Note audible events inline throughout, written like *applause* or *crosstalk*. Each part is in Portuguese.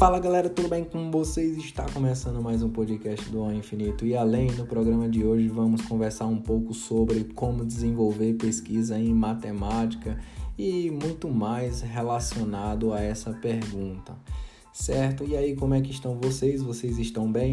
Fala galera, tudo bem com vocês? Está começando mais um podcast do Ao Infinito e além no programa de hoje vamos conversar um pouco sobre como desenvolver pesquisa em matemática e muito mais relacionado a essa pergunta, certo? E aí, como é que estão vocês? Vocês estão bem?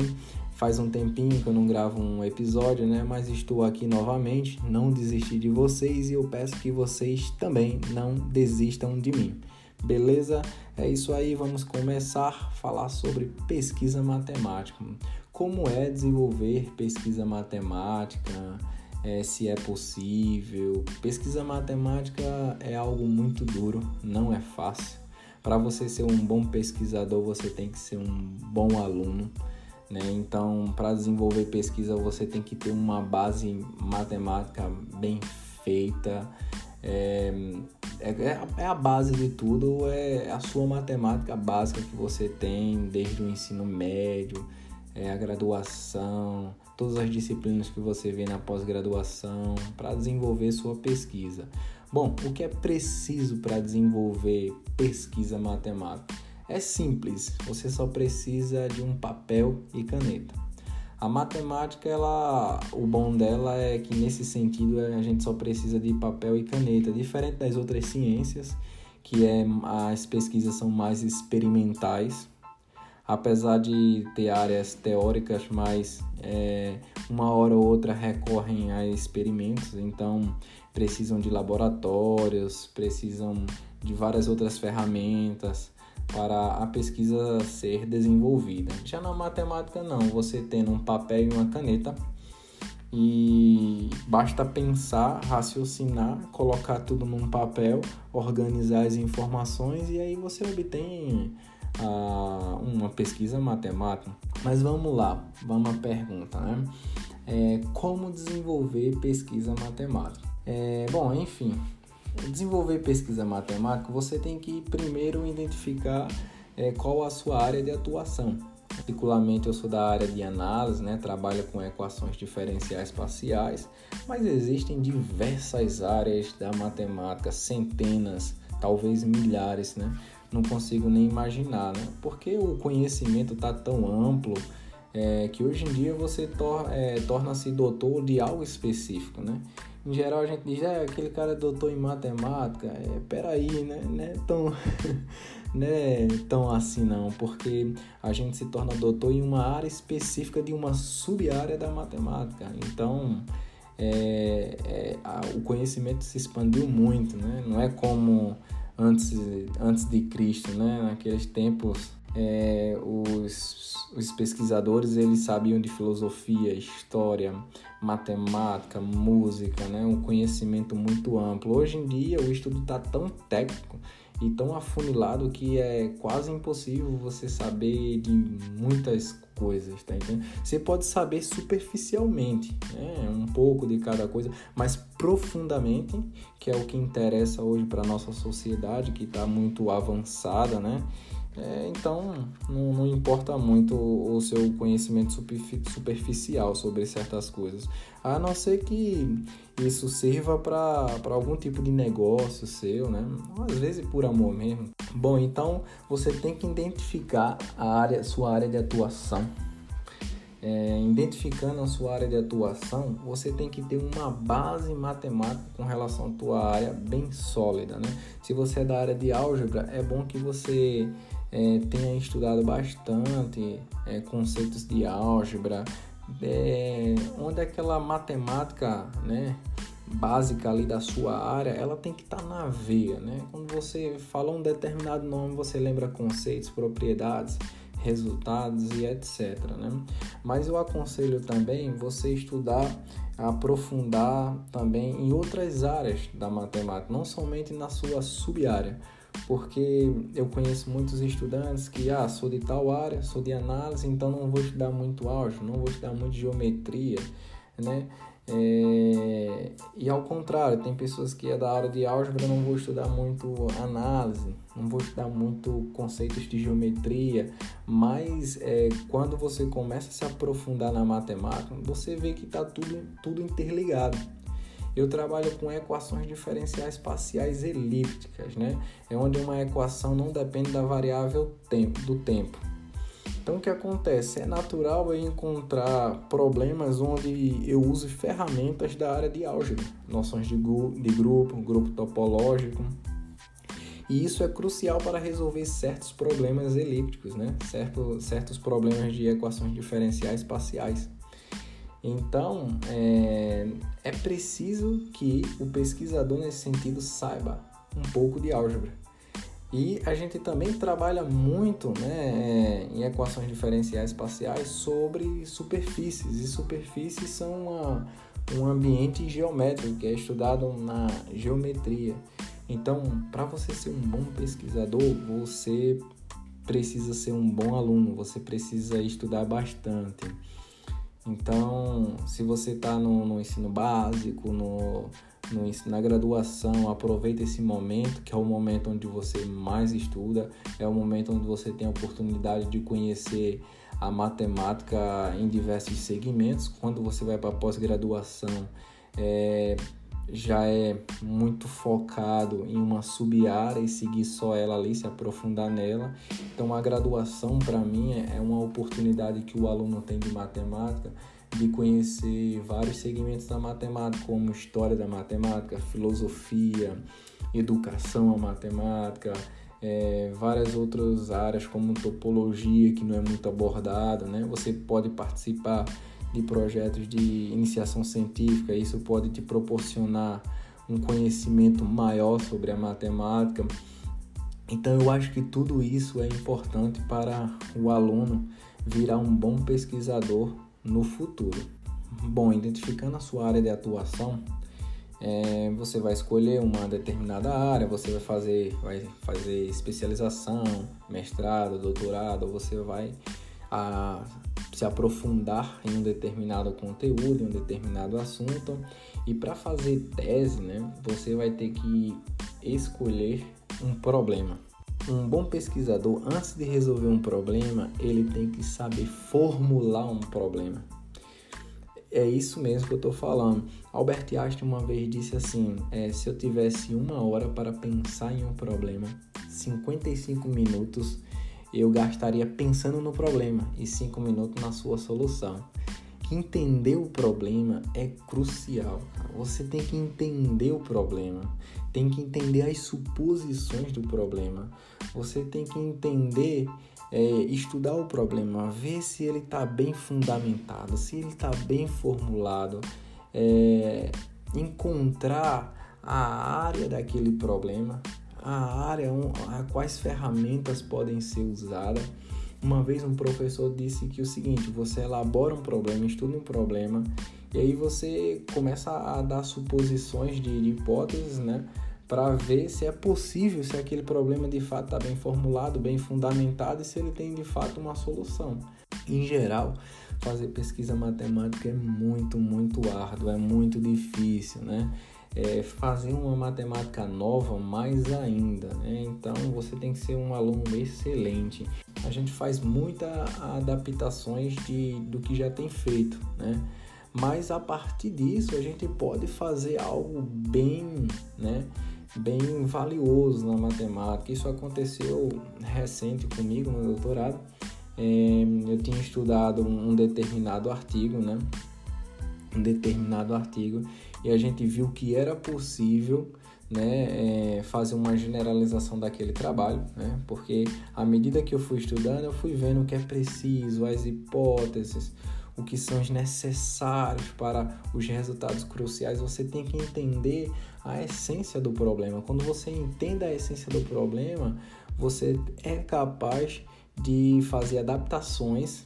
Faz um tempinho que eu não gravo um episódio, né? Mas estou aqui novamente, não desisti de vocês e eu peço que vocês também não desistam de mim. Beleza? É isso aí, vamos começar a falar sobre pesquisa matemática. Como é desenvolver pesquisa matemática? É, se é possível. Pesquisa matemática é algo muito duro, não é fácil. Para você ser um bom pesquisador, você tem que ser um bom aluno. Né? Então, para desenvolver pesquisa, você tem que ter uma base matemática bem feita. É, é, é, é, a base de tudo, é a sua matemática básica que você tem desde o ensino médio, é a graduação, todas as disciplinas que você vê na pós-graduação para desenvolver sua pesquisa. Bom, o que é preciso para desenvolver pesquisa matemática? É simples, você só precisa de um papel e caneta. A matemática, ela, o bom dela é que nesse sentido a gente só precisa de papel e caneta, diferente das outras ciências, que é, as pesquisas são mais experimentais, apesar de ter áreas teóricas, mas é, uma hora ou outra recorrem a experimentos, então precisam de laboratórios, precisam de várias outras ferramentas para a pesquisa ser desenvolvida. Já na matemática não, você tendo um papel e uma caneta e basta pensar, raciocinar, colocar tudo num papel, organizar as informações e aí você obtém ah, uma pesquisa matemática. Mas vamos lá, vamos à pergunta, né? É, como desenvolver pesquisa matemática? É, bom, enfim, desenvolver pesquisa matemática, você tem que primeiro identificar é, qual a sua área de atuação. Particularmente eu sou da área de análise, né? trabalho com equações diferenciais parciais, mas existem diversas áreas da matemática, centenas, talvez milhares, né? Não consigo nem imaginar, né? Porque o conhecimento está tão amplo é, que hoje em dia você tor é, torna-se doutor de algo específico, né? Em geral a gente diz, é, aquele cara é doutor em matemática. É, peraí, né? Não é tão, *laughs* não é tão assim não, porque a gente se torna doutor em uma área específica de uma sub-área da matemática. Então, é, é, a, o conhecimento se expandiu muito, né? Não é como antes, antes de Cristo, né? Naqueles tempos é, os, os pesquisadores eles sabiam de filosofia, história, matemática, música, né? um conhecimento muito amplo. Hoje em dia o estudo está tão técnico e tão afunilado que é quase impossível você saber de muitas coisas, tá entendendo? Você pode saber superficialmente, né? um pouco de cada coisa, mas profundamente, que é o que interessa hoje para nossa sociedade, que está muito avançada, né? É, então, não, não, importa muito o seu conhecimento superficial sobre certas coisas, a não ser que isso sirva para algum tipo de negócio seu, né? Às vezes por amor mesmo. Bom, então você tem que identificar a área, sua área de atuação. É, identificando a sua área de atuação, você tem que ter uma base matemática com relação à tua área bem sólida, né? Se você é da área de álgebra, é bom que você é, tenha estudado bastante é, conceitos de álgebra, é, onde aquela matemática né, básica ali da sua área, ela tem que estar tá na veia. Né? Quando você fala um determinado nome, você lembra conceitos, propriedades, resultados e etc. Né? Mas eu aconselho também você estudar, aprofundar também em outras áreas da matemática, não somente na sua sub-área porque eu conheço muitos estudantes que, ah, sou de tal área, sou de análise, então não vou estudar muito álgebra, não vou estudar muito geometria, né? É, e ao contrário, tem pessoas que é da área de álgebra, não vou estudar muito análise, não vou estudar muito conceitos de geometria, mas é, quando você começa a se aprofundar na matemática, você vê que está tudo, tudo interligado. Eu trabalho com equações diferenciais parciais elípticas, né? É onde uma equação não depende da variável tempo, do tempo. Então o que acontece? É natural eu encontrar problemas onde eu use ferramentas da área de álgebra, noções de, de grupo, grupo topológico. E isso é crucial para resolver certos problemas elípticos, né? Certo, certos problemas de equações diferenciais parciais. Então, é, é preciso que o pesquisador, nesse sentido, saiba um pouco de álgebra. E a gente também trabalha muito né, em equações diferenciais parciais sobre superfícies. E superfícies são uma, um ambiente geométrico que é estudado na geometria. Então, para você ser um bom pesquisador, você precisa ser um bom aluno, você precisa estudar bastante. Então, se você está no, no, ensino básico, no, no, na graduação, aproveita esse momento, que é o momento onde você mais estuda, é o momento onde você tem a oportunidade de conhecer a matemática em diversos segmentos. Quando você vai para a pós-graduação, é, já é muito focado em uma sub-área e seguir só ela ali, se aprofundar nela. Então, a graduação, para mim, é uma oportunidade que o aluno tem de matemática de conhecer vários segmentos da matemática, como história da matemática, filosofia, educação à matemática, é, várias outras áreas como topologia que não é muito abordado, né? Você pode participar de projetos de iniciação científica, isso pode te proporcionar um conhecimento maior sobre a matemática. Então eu acho que tudo isso é importante para o aluno virar um bom pesquisador no futuro. Bom, identificando a sua área de atuação, é, você vai escolher uma determinada área, você vai fazer, vai fazer especialização, mestrado, doutorado, você vai a, se aprofundar em um determinado conteúdo, em um determinado assunto. E para fazer tese, né, você vai ter que escolher um problema. Um bom pesquisador, antes de resolver um problema, ele tem que saber formular um problema. É isso mesmo que eu estou falando. Albert Einstein uma vez disse assim: é, se eu tivesse uma hora para pensar em um problema, 55 minutos eu gastaria pensando no problema e 5 minutos na sua solução. Entender o problema é crucial. Você tem que entender o problema, tem que entender as suposições do problema, você tem que entender, é, estudar o problema, ver se ele está bem fundamentado, se ele está bem formulado, é, encontrar a área daquele problema, a área, a quais ferramentas podem ser usadas. Uma vez um professor disse que o seguinte: você elabora um problema, estuda um problema, e aí você começa a dar suposições de, de hipóteses, né? Para ver se é possível, se aquele problema de fato está bem formulado, bem fundamentado e se ele tem de fato uma solução. Em geral, fazer pesquisa matemática é muito, muito árduo, é muito difícil, né? É, fazer uma matemática nova mais ainda, né? Então você tem que ser um aluno excelente. A gente faz muitas adaptações de, do que já tem feito, né? Mas a partir disso a gente pode fazer algo bem, né? Bem valioso na matemática. Isso aconteceu recente comigo no doutorado. É, eu tinha estudado um determinado artigo, né? Um determinado artigo e a gente viu que era possível né, é, fazer uma generalização daquele trabalho, né, porque à medida que eu fui estudando, eu fui vendo o que é preciso, as hipóteses, o que são os necessários para os resultados cruciais. Você tem que entender a essência do problema. Quando você entende a essência do problema, você é capaz de fazer adaptações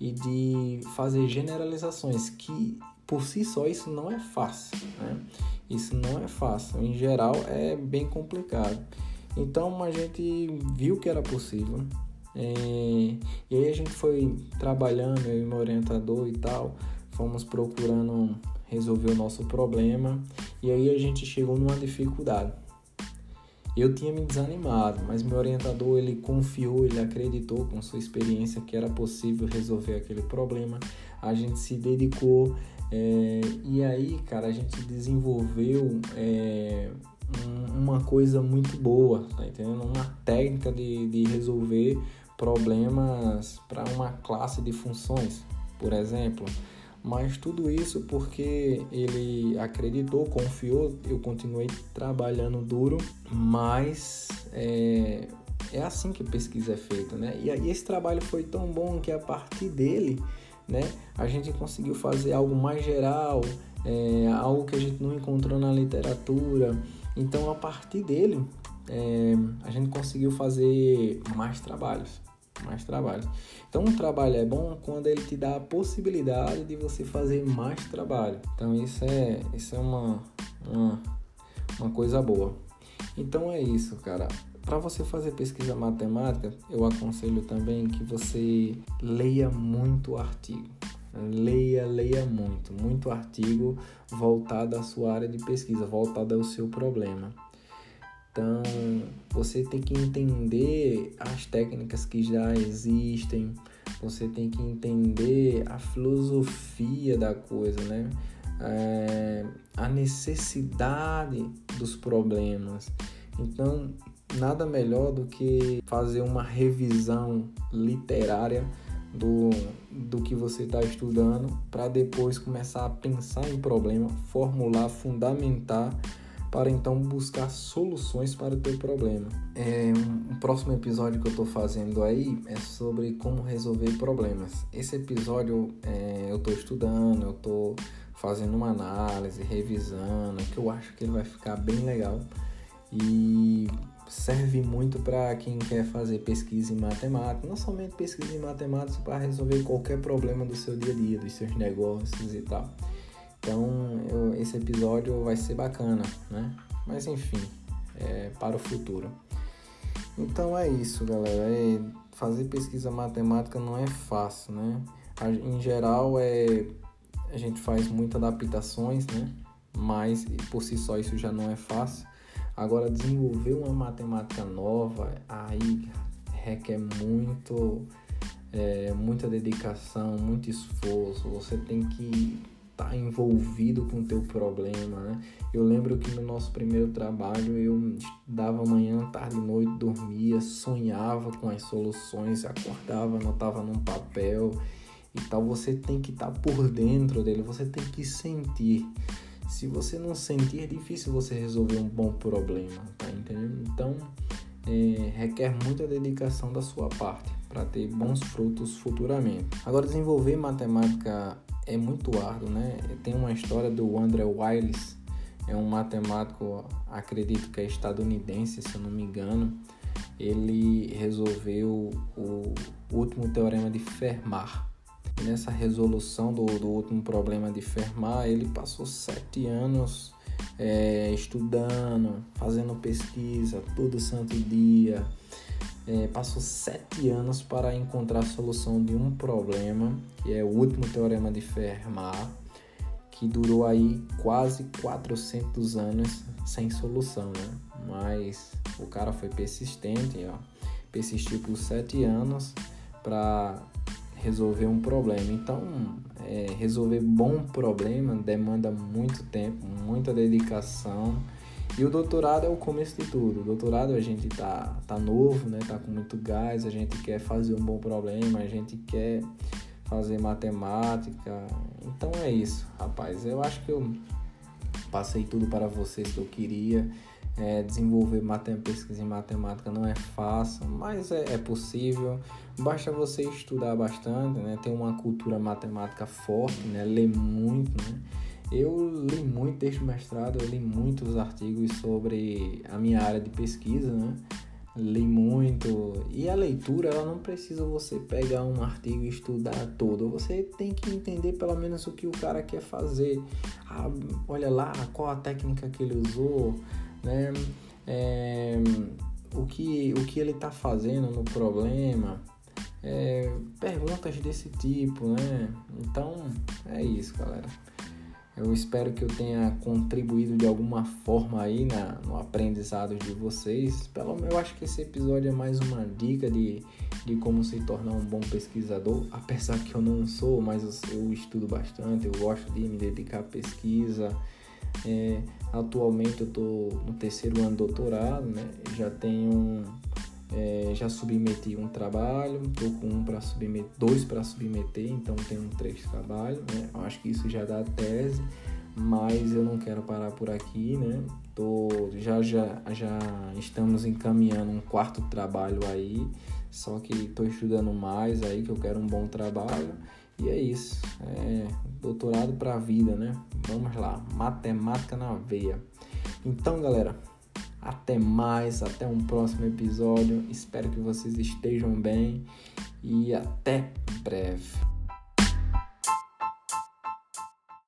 e de fazer generalizações que por si só isso não é fácil, né? Isso não é fácil, em geral é bem complicado. Então a gente viu que era possível é, e aí a gente foi trabalhando, eu e meu orientador e tal, fomos procurando resolver o nosso problema e aí a gente chegou numa dificuldade. Eu tinha me desanimado, mas meu orientador ele confiou, ele acreditou com sua experiência que era possível resolver aquele problema. A gente se dedicou, É, e aí, cara, a gente desenvolveu é, um, uma coisa muito boa, tá entendendo? Uma técnica de, de resolver problemas para uma classe de funções, por exemplo. Mas tudo isso porque ele acreditou, confiou, eu continuei trabalhando duro, mas é, é assim que pesquisa é feita, né? E aí esse trabalho foi tão bom que a partir dele, né, a gente conseguiu fazer algo mais geral, é, algo que a gente não encontrou na literatura. Então a partir dele, é, a gente conseguiu fazer mais trabalhos, mais trabalhos. Então um trabalho é bom quando ele te dá a possibilidade de você fazer mais trabalho. Então isso é, isso é uma, uma, uma coisa boa. Então é isso, cara. Para você fazer pesquisa matemática, eu aconselho também que você leia muito artigo. Leia, leia muito, muito artigo voltado à sua área de pesquisa, voltado ao seu problema. Então, você tem que entender as técnicas que já existem, você tem que entender a filosofia da coisa, né? É, a necessidade dos problemas. Então, nada melhor do que fazer uma revisão literária do, do que você está estudando para depois começar a pensar em problema, formular, fundamentar para então buscar soluções para o teu problema. É, um, um próximo episódio que eu estou fazendo aí é sobre como resolver problemas. Esse episódio é, eu estou estudando, eu estou fazendo uma análise, revisando, que eu acho que ele vai ficar bem legal. E serve muito para quem quer fazer pesquisa em matemática, não somente pesquisa em matemática para resolver qualquer problema do seu dia a dia, dos seus negócios e tal. Então, eu, esse episódio vai ser bacana, né? Mas enfim, é para o futuro. Então é isso, galera. É, fazer pesquisa matemática não é fácil, né? Em geral, é, a gente faz muitas adaptações, né? Mas por si só isso já não é fácil. Agora, desenvolver uma matemática nova, aí requer muito, é, muita dedicação, muito esforço. Você tem que estar tá envolvido com o teu problema, né? Eu lembro que no nosso primeiro trabalho eu dava manhã, tarde, noite, dormia, sonhava com as soluções, acordava, anotava num papel e tal. Você tem que estar tá por dentro dele, você tem que sentir. Se você não sentir, é difícil você resolver um bom problema, tá entendendo? Então, é, requer muita dedicação da sua parte para ter bons frutos futuramente. Agora, desenvolver matemática é muito árduo, né? Tem uma história do André Wiles, é um matemático, acredito que é estadunidense, se eu não me engano. Ele resolveu o último teorema de Fermat, nessa resolução do, do último problema de Fermat, ele passou sete anos é, estudando, fazendo pesquisa todo santo dia. É, passou sete anos para encontrar a solução de um problema, que é o último teorema de Fermat, que durou aí quase 400 anos sem solução, né? Mas o cara foi persistente, ó, persistiu por sete anos para resolver um problema. Então, é, resolver bom problema demanda muito tempo, muita dedicação. E o doutorado é o começo de tudo. O doutorado a gente tá, tá novo, né? Tá com muito gás, a gente quer fazer um bom problema, a gente quer fazer matemática. Então é isso, rapaz. Eu acho que eu passei tudo para vocês que eu queria. É, desenvolver pesquisa em matemática não é fácil, mas é, é, possível. Basta você estudar bastante, né? ter uma cultura matemática forte, né? ler muito. Né? Eu li muito desde o mestrado, eu li muitos artigos sobre a minha área de pesquisa, né? li muito. E a leitura, ela não precisa você pegar um artigo e estudar todo. Você tem que entender pelo menos o que o cara quer fazer. Ah, olha lá qual a técnica que ele usou né? É, o, que, o que ele está fazendo no problema, é, perguntas desse tipo, né? Então é isso, galera. Eu espero que eu tenha contribuído de alguma forma aí na, no aprendizado de vocês. Pelo menos eu acho que esse episódio é mais uma dica de, de como se tornar um bom pesquisador. Apesar que eu não sou, mas eu, eu estudo bastante, eu gosto de me dedicar à pesquisa. É, atualmente eu estou no terceiro ano de doutorado, né? Já tenho é, já submeti um trabalho, estou com um para submeter, dois para submeter, então tenho três trabalhos, né? Acho que isso já dá tese, mas eu não quero parar por aqui, né? Tô, já, já, já estamos encaminhando um quarto trabalho aí, só que estou estudando mais aí, que eu quero um bom trabalho. E é isso, é doutorado para a vida, né? Vamos lá, matemática na veia. Então, galera, até mais, até um próximo episódio. Espero que vocês estejam bem e até breve.